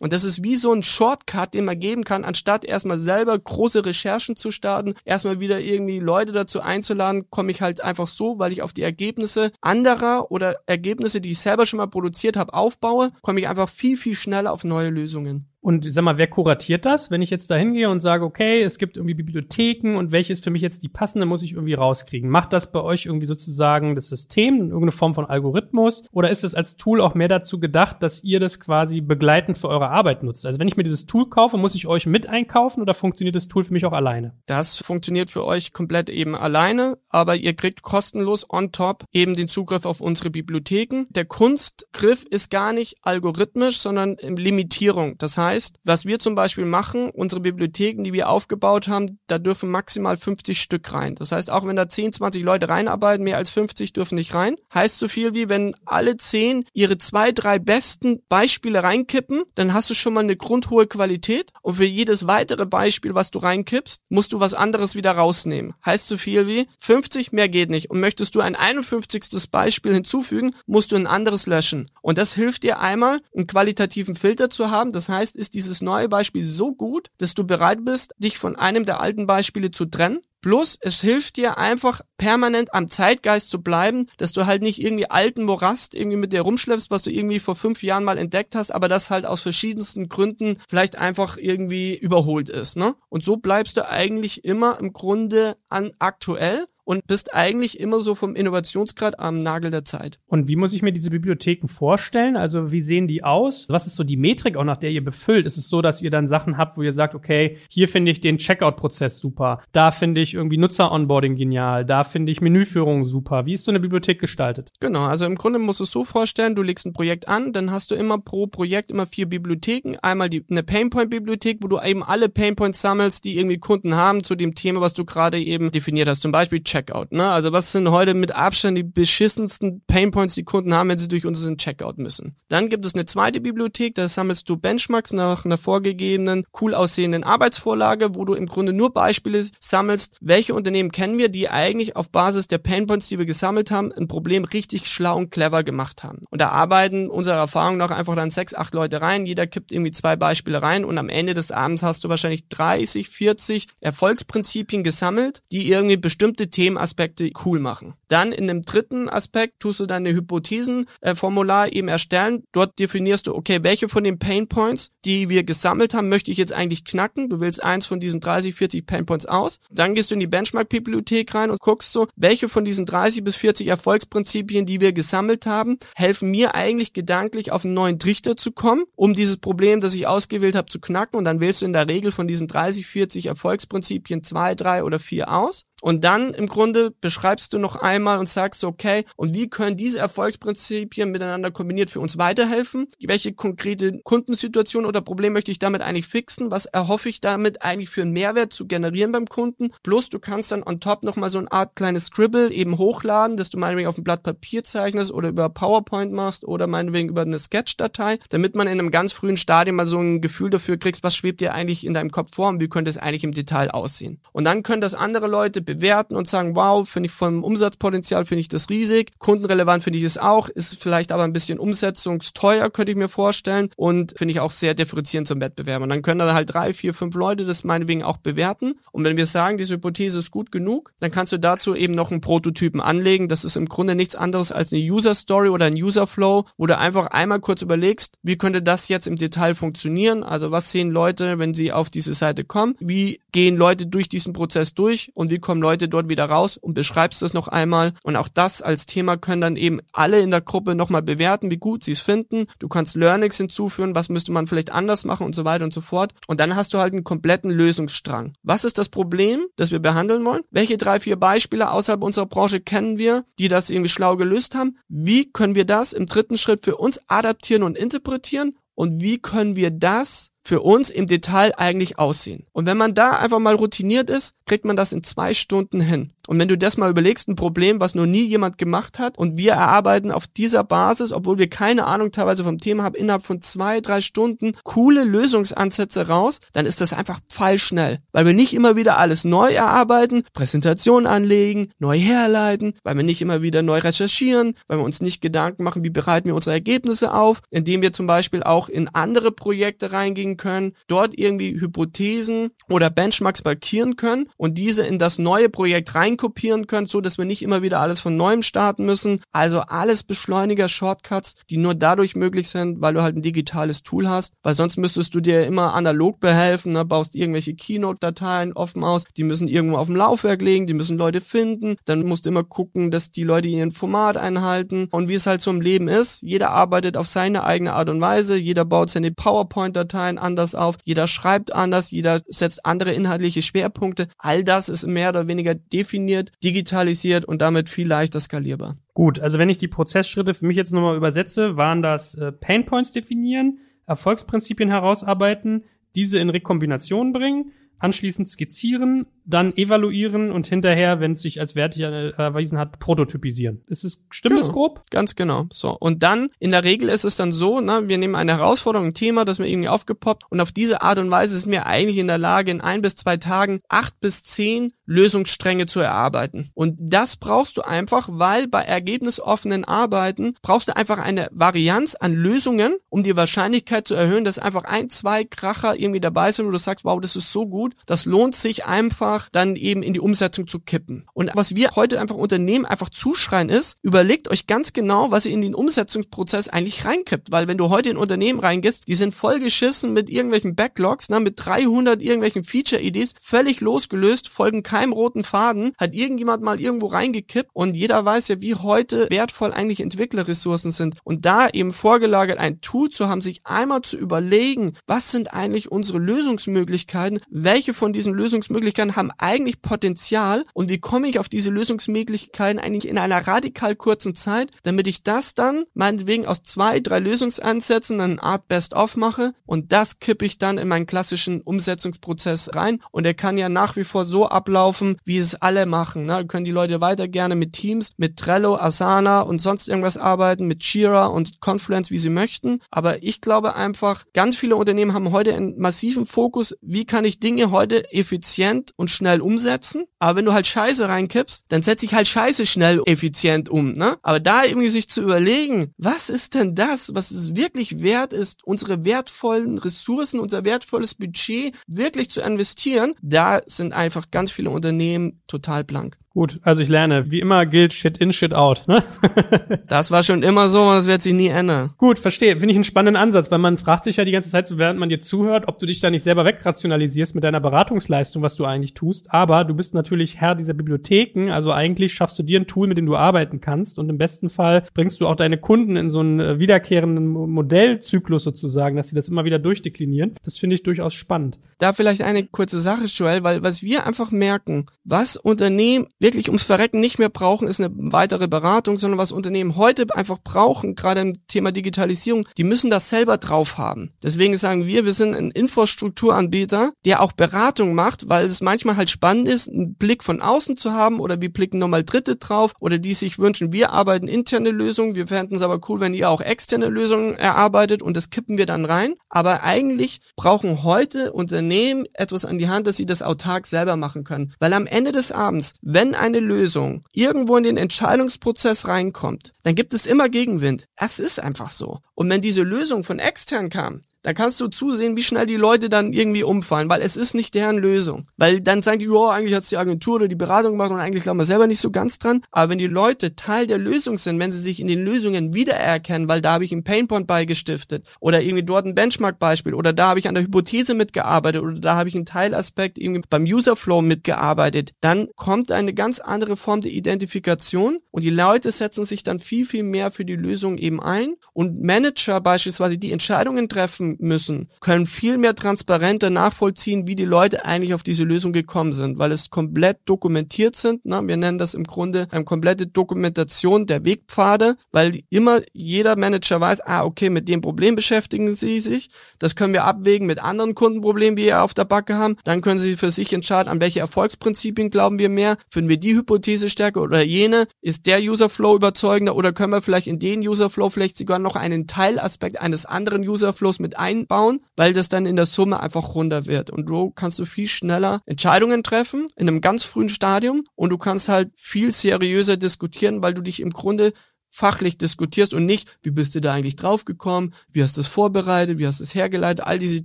Speaker 2: Und das ist wie so ein Shortcut, den man geben kann, anstatt erstmal selber große Recherchen zu starten, erstmal wieder irgendwie Leute dazu einzuladen, komme ich halt einfach so, weil ich auf die Ergebnisse anderer oder Ergebnisse, die ich selber schon mal produziert habe, aufbaue, komme ich einfach viel, viel schneller auf neue Lösungen.
Speaker 1: Und sag mal, wer kuratiert das? Wenn ich jetzt da hingehe und sage, okay, es gibt irgendwie Bibliotheken und welche ist für mich jetzt die passende, muss ich irgendwie rauskriegen. Macht das bei euch irgendwie sozusagen das System, irgendeine Form von Algorithmus? Oder ist es als Tool auch mehr dazu gedacht, dass ihr das quasi begleitend für eure Arbeit nutzt? Also wenn ich mir dieses Tool kaufe, muss ich euch mit einkaufen oder funktioniert das Tool für mich auch alleine?
Speaker 2: Das funktioniert für euch komplett eben alleine, aber ihr kriegt kostenlos on top eben den Zugriff auf unsere Bibliotheken. Der Kunstgriff ist gar nicht algorithmisch, sondern Limitierung. Das heißt, heißt, was wir zum Beispiel machen, unsere Bibliotheken, die wir aufgebaut haben, da dürfen maximal 50 Stück rein. Das heißt, auch wenn da 10, 20 Leute reinarbeiten, mehr als 50 dürfen nicht rein. Heißt so viel wie, wenn alle 10 ihre zwei, drei besten Beispiele reinkippen, dann hast du schon mal eine grundhohe Qualität und für jedes weitere Beispiel, was du reinkippst, musst du was anderes wieder rausnehmen. Heißt so viel wie 50, mehr geht nicht. Und möchtest du ein 51. Beispiel hinzufügen, musst du ein anderes löschen. Und das hilft dir einmal, einen qualitativen Filter zu haben. Das heißt, ist dieses neue Beispiel so gut, dass du bereit bist, dich von einem der alten Beispiele zu trennen. Plus, es hilft dir einfach permanent am Zeitgeist zu bleiben, dass du halt nicht irgendwie alten Morast irgendwie mit dir rumschleppst, was du irgendwie vor fünf Jahren mal entdeckt hast, aber das halt aus verschiedensten Gründen vielleicht einfach irgendwie überholt ist, ne? Und so bleibst du eigentlich immer im Grunde an aktuell und bist eigentlich immer so vom Innovationsgrad am Nagel der Zeit.
Speaker 1: Und wie muss ich mir diese Bibliotheken vorstellen? Also wie sehen die aus? Was ist so die Metrik, auch nach der ihr befüllt? Ist es so, dass ihr dann Sachen habt, wo ihr sagt, okay, hier finde ich den Checkout-Prozess super, da finde ich irgendwie Nutzer-Onboarding genial, da finde ich Menüführung super. Wie ist so eine Bibliothek gestaltet?
Speaker 2: Genau, also im Grunde musst du es so vorstellen, du legst ein Projekt an, dann hast du immer pro Projekt immer vier Bibliotheken. Einmal die, eine Painpoint-Bibliothek, wo du eben alle Painpoints sammelst, die irgendwie Kunden haben zu dem Thema, was du gerade eben definiert hast. Zum Beispiel Checkout. Ne? Also was sind heute mit Abstand die beschissensten Painpoints, die Kunden haben, wenn sie durch unseren Checkout müssen. Dann gibt es eine zweite Bibliothek, da sammelst du Benchmarks nach einer vorgegebenen, cool aussehenden Arbeitsvorlage, wo du im Grunde nur Beispiele sammelst, welche Unternehmen kennen wir, die eigentlich auf Basis der Painpoints, die wir gesammelt haben, ein Problem richtig schlau und clever gemacht haben. Und da arbeiten unserer Erfahrung nach einfach dann sechs, acht Leute rein, jeder kippt irgendwie zwei Beispiele rein und am Ende des Abends hast du wahrscheinlich 30, 40 Erfolgsprinzipien gesammelt, die irgendwie bestimmte Themenaspekte cool machen. Dann in dem dritten Aspekt tust du deine Hypothesenformular eben erstellen. Dort definierst du, okay, welche von den Painpoints, die wir gesammelt haben, möchte ich jetzt eigentlich knacken. Du willst eins von diesen 30, 40 Painpoints aus. Dann gehst du in die Benchmark-Bibliothek rein und guckst so, welche von diesen 30 bis 40 Erfolgsprinzipien, die wir gesammelt haben, helfen mir eigentlich gedanklich auf einen neuen Trichter zu kommen, um dieses Problem, das ich ausgewählt habe, zu knacken. Und dann wählst du in der Regel von diesen 30, 40 Erfolgsprinzipien zwei, drei oder vier aus. Und dann im Grunde beschreibst du noch einmal und sagst, okay, und wie können diese Erfolgsprinzipien miteinander kombiniert für uns weiterhelfen? Welche konkrete Kundensituation oder Problem möchte ich damit eigentlich fixen? Was erhoffe ich damit eigentlich für einen Mehrwert zu generieren beim Kunden? Plus du kannst dann on top nochmal so eine Art kleines Scribble eben hochladen, dass du meinetwegen auf ein Blatt Papier zeichnest oder über PowerPoint machst oder meinetwegen über eine Sketch-Datei, damit man in einem ganz frühen Stadium mal so ein Gefühl dafür kriegst, was schwebt dir eigentlich in deinem Kopf vor und wie könnte es eigentlich im Detail aussehen. Und dann können das andere Leute bewerten und sagen, wow, finde ich vom Umsatzpotenzial finde ich das riesig, kundenrelevant finde ich es auch, ist vielleicht aber ein bisschen umsetzungsteuer, könnte ich mir vorstellen und finde ich auch sehr differenzierend zum Wettbewerb. Und dann können da halt drei, vier, fünf Leute das meinetwegen auch bewerten. Und wenn wir sagen, diese Hypothese ist gut genug, dann kannst du dazu eben noch einen Prototypen anlegen. Das ist im Grunde nichts anderes als eine User Story oder ein User Flow, wo du einfach einmal kurz überlegst, wie könnte das jetzt im Detail funktionieren? Also was sehen Leute, wenn sie auf diese Seite kommen? Wie gehen Leute durch diesen Prozess durch und wie kommen Leute dort wieder raus und beschreibst es noch einmal. Und auch das als Thema können dann eben alle in der Gruppe nochmal bewerten, wie gut sie es finden. Du kannst Learnings hinzufügen, was müsste man vielleicht anders machen und so weiter und so fort. Und dann hast du halt einen kompletten Lösungsstrang. Was ist das Problem, das wir behandeln wollen? Welche drei, vier Beispiele außerhalb unserer Branche kennen wir, die das irgendwie schlau gelöst haben? Wie können wir das im dritten Schritt für uns adaptieren und interpretieren? Und wie können wir das für uns im Detail eigentlich aussehen. Und wenn man da einfach mal routiniert ist, kriegt man das in zwei Stunden hin. Und wenn du das mal überlegst, ein Problem, was noch nie jemand gemacht hat, und wir erarbeiten auf dieser Basis, obwohl wir keine Ahnung teilweise vom Thema haben, innerhalb von zwei, drei Stunden coole Lösungsansätze raus, dann ist das einfach pfeilschnell. Weil wir nicht immer wieder alles neu erarbeiten, Präsentation anlegen, neu herleiten, weil wir nicht immer wieder neu recherchieren, weil wir uns nicht Gedanken machen, wie bereiten wir unsere Ergebnisse auf, indem wir zum Beispiel auch in andere Projekte reingehen können, dort irgendwie Hypothesen oder Benchmarks markieren können und diese in das neue Projekt reinkopieren können, so dass wir nicht immer wieder alles von neuem starten müssen. Also alles Beschleuniger, Shortcuts, die nur dadurch möglich sind, weil du halt ein digitales Tool hast, weil sonst müsstest du dir immer analog behelfen, ne? baust irgendwelche Keynote-Dateien offen aus, die müssen irgendwo auf dem Laufwerk liegen, die müssen Leute finden, dann musst du immer gucken, dass die Leute ihren Format einhalten und wie es halt so im Leben ist, jeder arbeitet auf seine eigene Art und Weise, jeder baut seine PowerPoint-Dateien anders auf, jeder schreibt anders, jeder setzt andere inhaltliche Schwerpunkte. All das ist mehr oder weniger definiert, digitalisiert und damit viel leichter skalierbar.
Speaker 1: Gut, also wenn ich die Prozessschritte für mich jetzt nochmal übersetze, waren das äh, Painpoints definieren, Erfolgsprinzipien herausarbeiten, diese in Rekombination bringen, anschließend skizzieren, dann evaluieren und hinterher, wenn es sich als Wert erwiesen hat, prototypisieren. Ist es, stimmt
Speaker 2: genau.
Speaker 1: das grob?
Speaker 2: Ganz genau. So. Und dann, in der Regel ist es dann so, ne, wir nehmen eine Herausforderung, ein Thema, das mir irgendwie aufgepoppt und auf diese Art und Weise sind wir eigentlich in der Lage, in ein bis zwei Tagen acht bis zehn Lösungsstränge zu erarbeiten. Und das brauchst du einfach, weil bei ergebnisoffenen Arbeiten brauchst du einfach eine Varianz an Lösungen, um die Wahrscheinlichkeit zu erhöhen, dass einfach ein, zwei Kracher irgendwie dabei sind, wo du sagst, wow, das ist so gut, das lohnt sich einfach einfach dann eben in die Umsetzung zu kippen. Und was wir heute einfach Unternehmen einfach zuschreien ist, überlegt euch ganz genau, was ihr in den Umsetzungsprozess eigentlich reinkippt, weil wenn du heute in Unternehmen reingehst, die sind voll geschissen mit irgendwelchen Backlogs, ne, mit 300 irgendwelchen Feature-Idees, völlig losgelöst, folgen keinem roten Faden, hat irgendjemand mal irgendwo reingekippt und jeder weiß ja, wie heute wertvoll eigentlich Entwicklerressourcen sind. Und da eben vorgelagert ein Tool zu haben, sich einmal zu überlegen, was sind eigentlich unsere Lösungsmöglichkeiten, welche von diesen Lösungsmöglichkeiten haben eigentlich Potenzial und wie komme ich auf diese Lösungsmöglichkeiten eigentlich in einer radikal kurzen Zeit, damit ich das dann meinetwegen aus zwei, drei Lösungsansätzen eine Art Best-of mache und das kippe ich dann in meinen klassischen Umsetzungsprozess rein und er kann ja nach wie vor so ablaufen, wie es alle machen. Ne? können die Leute weiter gerne mit Teams, mit Trello, Asana und sonst irgendwas arbeiten, mit Jira und Confluence, wie sie möchten. Aber ich glaube einfach, ganz viele Unternehmen haben heute einen massiven Fokus, wie kann ich Dinge heute effizient und schnell umsetzen. Aber wenn du halt Scheiße reinkippst, dann setze ich halt Scheiße schnell effizient um. Ne? Aber da irgendwie sich zu überlegen, was ist denn das, was es wirklich wert ist, unsere wertvollen Ressourcen, unser wertvolles Budget wirklich zu investieren, da sind einfach ganz viele Unternehmen total blank.
Speaker 1: Gut, also ich lerne. Wie immer gilt Shit in, Shit out. Ne?
Speaker 2: das war schon immer so und das wird sich nie ändern.
Speaker 1: Gut, verstehe. Finde ich einen spannenden Ansatz, weil man fragt sich ja die ganze Zeit, während man dir zuhört, ob du dich da nicht selber wegrationalisierst mit deiner Beratungsleistung, was du eigentlich tust. Aber du bist natürlich Herr dieser Bibliotheken. Also eigentlich schaffst du dir ein Tool, mit dem du arbeiten kannst. Und im besten Fall bringst du auch deine Kunden in so einen äh, wiederkehrenden Modellzyklus sozusagen, dass sie das immer wieder durchdeklinieren. Das finde ich durchaus spannend.
Speaker 2: Da vielleicht eine kurze Sache, Joel, weil was wir einfach merken, was Unternehmen wirklich ums Verrecken nicht mehr brauchen, ist eine weitere Beratung, sondern was Unternehmen heute einfach brauchen, gerade im Thema Digitalisierung, die müssen das selber drauf haben. Deswegen sagen wir, wir sind ein Infrastrukturanbieter, der auch Beratung macht, weil es manchmal halt spannend ist, einen Blick von außen zu haben oder wir blicken nochmal Dritte drauf oder die sich wünschen, wir arbeiten interne Lösungen, wir fänden es aber cool, wenn ihr auch externe Lösungen erarbeitet und das kippen wir dann rein. Aber eigentlich brauchen heute Unternehmen etwas an die Hand, dass sie das autark selber machen können. Weil am Ende des Abends, wenn eine Lösung irgendwo in den Entscheidungsprozess reinkommt, dann gibt es immer Gegenwind. Es ist einfach so. Und wenn diese Lösung von extern kam, da kannst du zusehen, wie schnell die Leute dann irgendwie umfallen, weil es ist nicht deren Lösung. Weil dann sagen die, ja, eigentlich hat's die Agentur oder die Beratung gemacht und eigentlich glauben wir selber nicht so ganz dran. Aber wenn die Leute Teil der Lösung sind, wenn sie sich in den Lösungen wiedererkennen, weil da habe ich einen Painpoint beigestiftet oder irgendwie dort ein Benchmark-Beispiel oder da habe ich an der Hypothese mitgearbeitet oder da habe ich einen Teilaspekt irgendwie beim Userflow mitgearbeitet, dann kommt eine ganz andere Form der Identifikation und die Leute setzen sich dann viel, viel mehr für die Lösung eben ein und Manager beispielsweise die Entscheidungen treffen müssen, können viel mehr transparenter nachvollziehen, wie die Leute eigentlich auf diese Lösung gekommen sind, weil es komplett dokumentiert sind. Ne? Wir nennen das im Grunde eine komplette Dokumentation der Wegpfade, weil immer jeder Manager weiß, ah, okay, mit dem Problem beschäftigen sie sich. Das können wir abwägen mit anderen Kundenproblemen, die wir auf der Backe haben. Dann können sie für sich entscheiden, an welche Erfolgsprinzipien glauben wir mehr. Finden wir die Hypothese stärker oder jene? Ist der Userflow überzeugender oder können wir vielleicht in den Userflow vielleicht sogar noch einen Teilaspekt eines anderen Userflows mit einbauen, weil das dann in der Summe einfach runter wird. Und so kannst du viel schneller Entscheidungen treffen in einem ganz frühen Stadium und du kannst halt viel seriöser diskutieren, weil du dich im Grunde fachlich diskutierst und nicht, wie bist du da eigentlich draufgekommen, wie hast du es vorbereitet, wie hast du es hergeleitet, all diese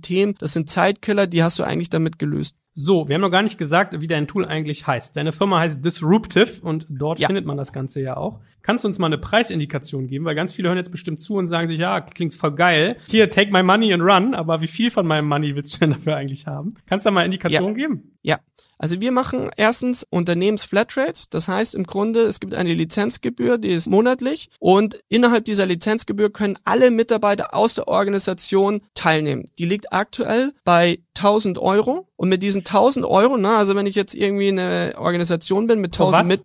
Speaker 2: Themen, das sind Zeitkiller, die hast du eigentlich damit gelöst.
Speaker 1: So, wir haben noch gar nicht gesagt, wie dein Tool eigentlich heißt. Deine Firma heißt Disruptive und dort ja. findet man das Ganze ja auch. Kannst du uns mal eine Preisindikation geben? Weil ganz viele hören jetzt bestimmt zu und sagen sich, ja, klingt voll geil. Hier, take my money and run. Aber wie viel von meinem Money willst du denn dafür eigentlich haben? Kannst du da mal Indikationen ja. geben?
Speaker 2: Ja, also wir machen erstens Unternehmensflatrates. Das heißt im Grunde, es gibt eine Lizenzgebühr, die ist monatlich und innerhalb dieser Lizenzgebühr können alle Mitarbeiter aus der Organisation teilnehmen. Die liegt aktuell bei 1000 Euro und mit diesen 1000 Euro, na, also wenn ich jetzt irgendwie eine Organisation bin mit 1000 mit,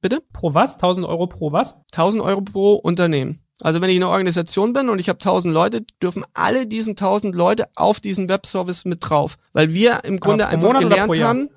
Speaker 1: bitte? Pro was? 1000 Euro pro was?
Speaker 2: 1000 Euro pro Unternehmen. Also wenn ich eine Organisation bin und ich habe 1000 Leute, dürfen alle diesen 1000 Leute auf diesen Webservice mit drauf, weil wir im Grunde einfach Monat gelernt haben,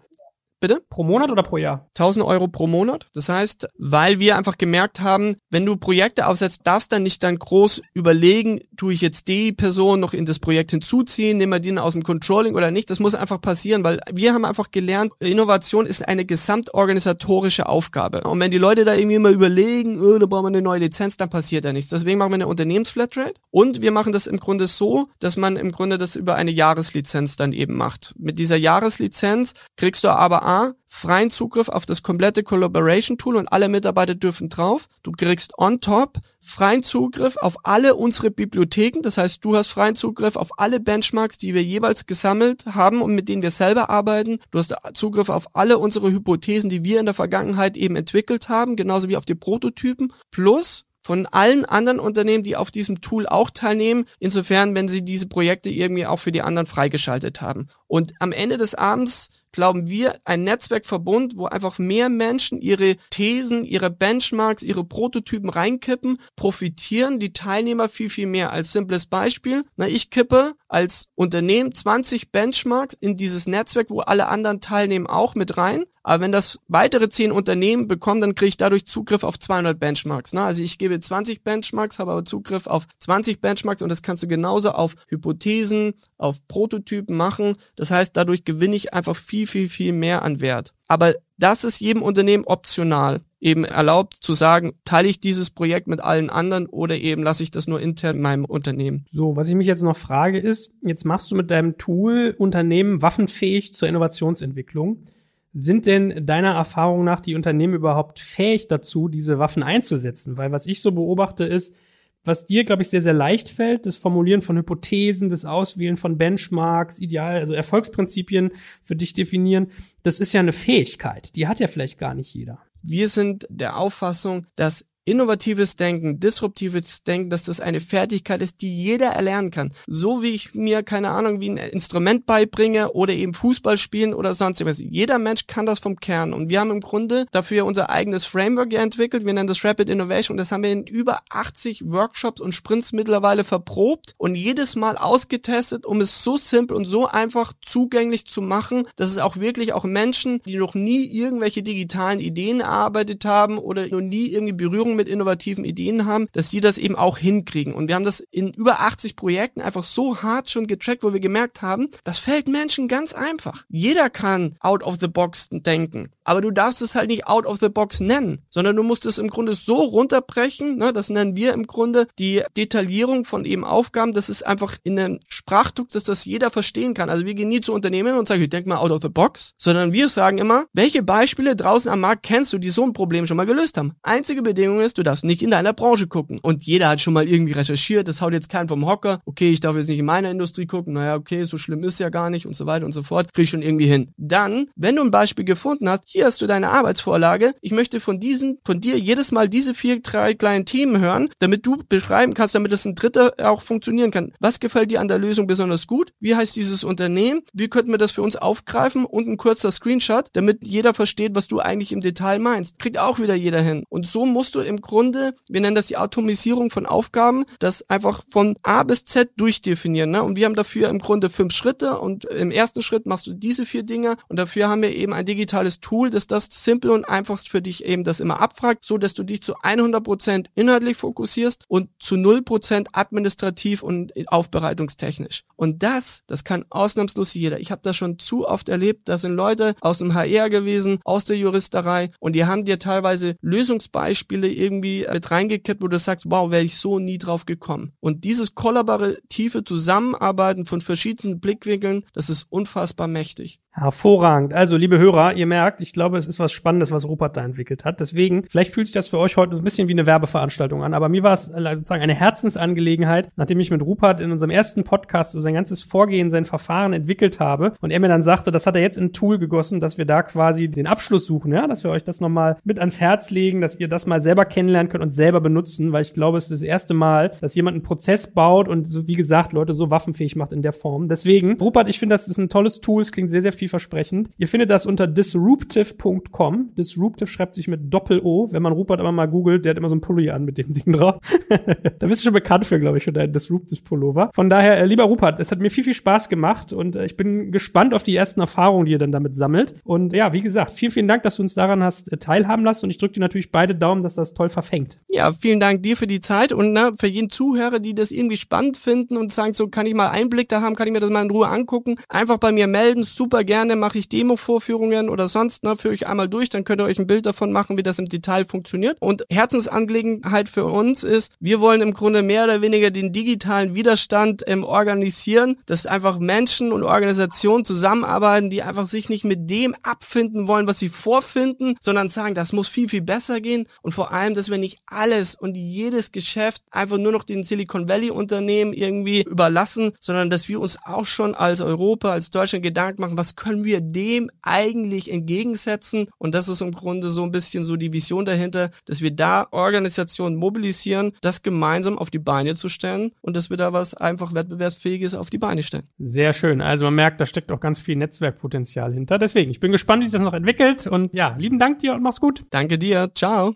Speaker 1: Bitte? Pro Monat oder pro Jahr?
Speaker 2: 1000 Euro pro Monat. Das heißt, weil wir einfach gemerkt haben, wenn du Projekte aufsetzt, darfst dann nicht dann groß überlegen, tue ich jetzt die Person noch in das Projekt hinzuziehen, nehmen wir den aus dem Controlling oder nicht. Das muss einfach passieren, weil wir haben einfach gelernt, Innovation ist eine gesamtorganisatorische Aufgabe. Und wenn die Leute da irgendwie mal überlegen, oh, da brauchen wir eine neue Lizenz, dann passiert ja nichts. Deswegen machen wir eine Unternehmensflatrate und wir machen das im Grunde so, dass man im Grunde das über eine Jahreslizenz dann eben macht. Mit dieser Jahreslizenz kriegst du aber A, freien Zugriff auf das komplette Collaboration Tool und alle Mitarbeiter dürfen drauf. Du kriegst on top freien Zugriff auf alle unsere Bibliotheken. Das heißt, du hast freien Zugriff auf alle Benchmarks, die wir jeweils gesammelt haben und mit denen wir selber arbeiten. Du hast Zugriff auf alle unsere Hypothesen, die wir in der Vergangenheit eben entwickelt haben, genauso wie auf die Prototypen. Plus von allen anderen Unternehmen, die auf diesem Tool auch teilnehmen, insofern, wenn sie diese Projekte irgendwie auch für die anderen freigeschaltet haben. Und am Ende des Abends glauben wir, ein Netzwerkverbund, wo einfach mehr Menschen ihre Thesen, ihre Benchmarks, ihre Prototypen reinkippen, profitieren die Teilnehmer viel, viel mehr. Als simples Beispiel, na, ich kippe als Unternehmen 20 Benchmarks in dieses Netzwerk, wo alle anderen teilnehmen, auch mit rein. Aber wenn das weitere 10 Unternehmen bekommen, dann kriege ich dadurch Zugriff auf 200 Benchmarks. Ne? Also ich gebe 20 Benchmarks, habe aber Zugriff auf 20 Benchmarks und das kannst du genauso auf Hypothesen, auf Prototypen machen. Das heißt, dadurch gewinne ich einfach viel, viel, viel mehr an Wert. Aber das ist jedem Unternehmen optional eben erlaubt zu sagen, teile ich dieses Projekt mit allen anderen oder eben lasse ich das nur intern in meinem Unternehmen.
Speaker 1: So, was ich mich jetzt noch frage ist, jetzt machst du mit deinem Tool Unternehmen waffenfähig zur Innovationsentwicklung. Sind denn deiner Erfahrung nach die Unternehmen überhaupt fähig dazu, diese Waffen einzusetzen? Weil was ich so beobachte ist, was dir, glaube ich, sehr, sehr leicht fällt, das Formulieren von Hypothesen, das Auswählen von Benchmarks, Ideal, also Erfolgsprinzipien für dich definieren, das ist ja eine Fähigkeit. Die hat ja vielleicht gar nicht jeder.
Speaker 2: Wir sind der Auffassung, dass innovatives Denken, disruptives Denken, dass das eine Fertigkeit ist, die jeder erlernen kann. So wie ich mir, keine Ahnung, wie ein Instrument beibringe oder eben Fußball spielen oder sonst was. Jeder Mensch kann das vom Kern. Und wir haben im Grunde dafür unser eigenes Framework entwickelt. Wir nennen das Rapid Innovation. Und das haben wir in über 80 Workshops und Sprints mittlerweile verprobt und jedes Mal ausgetestet, um es so simpel und so einfach zugänglich zu machen, dass es auch wirklich auch Menschen, die noch nie irgendwelche digitalen Ideen erarbeitet haben oder noch nie irgendwie Berührung Erfahrung mit innovativen Ideen haben, dass sie das eben auch hinkriegen. Und wir haben das in über 80 Projekten einfach so hart schon getrackt, wo wir gemerkt haben, das fällt Menschen ganz einfach. Jeder kann out of the box denken. Aber du darfst es halt nicht out of the box nennen, sondern du musst es im Grunde so runterbrechen, ne, das nennen wir im Grunde die Detaillierung von eben Aufgaben, das ist einfach in einem Sprachdruck, dass das jeder verstehen kann. Also wir gehen nie zu Unternehmen und sagen, denk mal out of the box, sondern wir sagen immer, welche Beispiele draußen am Markt kennst du, die so ein Problem schon mal gelöst haben? Einzige Bedingung ist, du darfst nicht in deiner Branche gucken. Und jeder hat schon mal irgendwie recherchiert, das haut jetzt keinen vom Hocker. Okay, ich darf jetzt nicht in meiner Industrie gucken, naja, okay, so schlimm ist ja gar nicht und so weiter und so fort. Krieg ich schon irgendwie hin. Dann, wenn du ein Beispiel gefunden hast, hier hast du deine Arbeitsvorlage. Ich möchte von diesen, von dir jedes Mal diese vier, drei kleinen Themen hören, damit du beschreiben kannst, damit es ein dritter auch funktionieren kann. Was gefällt dir an der Lösung besonders gut? Wie heißt dieses Unternehmen? Wie könnten wir das für uns aufgreifen? Und ein kurzer Screenshot, damit jeder versteht, was du eigentlich im Detail meinst. Kriegt auch wieder jeder hin. Und so musst du im Grunde, wir nennen das die Atomisierung von Aufgaben, das einfach von A bis Z durchdefinieren. Ne? Und wir haben dafür im Grunde fünf Schritte und im ersten Schritt machst du diese vier Dinge und dafür haben wir eben ein digitales Tool, das das simpel und einfach für dich eben das immer abfragt, so dass du dich zu 100% inhaltlich fokussierst und zu 0% administrativ und aufbereitungstechnisch. Und das, das kann ausnahmslos jeder. Ich habe das schon zu oft erlebt, da sind Leute aus dem HR gewesen, aus der Juristerei und die haben dir teilweise Lösungsbeispiele irgendwie mit reingekippt, wo du sagst, wow, wäre ich so nie drauf gekommen. Und dieses kollaborative Zusammenarbeiten von verschiedenen Blickwinkeln, das ist unfassbar mächtig.
Speaker 1: Hervorragend. Also, liebe Hörer, ihr merkt, ich glaube, es ist was Spannendes, was Rupert da entwickelt hat. Deswegen, vielleicht fühlt sich das für euch heute ein bisschen wie eine Werbeveranstaltung an, aber mir war es äh, sozusagen eine Herzensangelegenheit, nachdem ich mit Rupert in unserem ersten Podcast so sein ganzes Vorgehen, sein Verfahren entwickelt habe und er mir dann sagte, das hat er jetzt in ein Tool gegossen, dass wir da quasi den Abschluss suchen, ja, dass wir euch das nochmal mit ans Herz legen, dass ihr das mal selber kennenlernen könnt und selber benutzen, weil ich glaube, es ist das erste Mal, dass jemand einen Prozess baut und so, wie gesagt, Leute so waffenfähig macht in der Form. Deswegen, Rupert, ich finde, das ist ein tolles Tool, es klingt sehr, sehr vielversprechend. Ihr findet das unter disruptive.com. Disruptive schreibt sich mit Doppel-O. Wenn man Rupert aber mal googelt, der hat immer so ein Pulli an mit dem Ding drauf. da bist du schon bekannt für, glaube ich, für deinen Disruptive Pullover. Von daher, äh, lieber Rupert, es hat mir viel, viel Spaß gemacht und äh, ich bin gespannt auf die ersten Erfahrungen, die ihr dann damit sammelt. Und ja, wie gesagt, vielen, vielen Dank, dass du uns daran hast äh, teilhaben lassen und ich drücke dir natürlich beide Daumen, dass das toll verfängt.
Speaker 2: Ja, vielen Dank dir für die Zeit und na, für jeden Zuhörer, die das irgendwie spannend finden und sagen, so kann ich mal Einblick da haben, kann ich mir das mal in Ruhe angucken. Einfach bei mir melden, super gerne gerne mache ich Demo-Vorführungen oder sonst, ne, führe ich einmal durch, dann könnt ihr euch ein Bild davon machen, wie das im Detail funktioniert. Und Herzensangelegenheit für uns ist, wir wollen im Grunde mehr oder weniger den digitalen Widerstand ähm, organisieren, dass einfach Menschen und Organisationen zusammenarbeiten, die einfach sich nicht mit dem abfinden wollen, was sie vorfinden, sondern sagen, das muss viel, viel besser gehen und vor allem, dass wir nicht alles und jedes Geschäft einfach nur noch den Silicon Valley Unternehmen irgendwie überlassen, sondern dass wir uns auch schon als Europa, als Deutschland Gedanken machen, was können wir dem eigentlich entgegensetzen und das ist im Grunde so ein bisschen so die Vision dahinter, dass wir da Organisationen mobilisieren, das gemeinsam auf die Beine zu stellen und dass wir da was einfach wettbewerbsfähiges auf die Beine stellen.
Speaker 1: Sehr schön. Also man merkt, da steckt auch ganz viel Netzwerkpotenzial hinter. Deswegen, ich bin gespannt, wie sich das noch entwickelt und ja, lieben Dank dir und mach's gut.
Speaker 2: Danke dir. Ciao.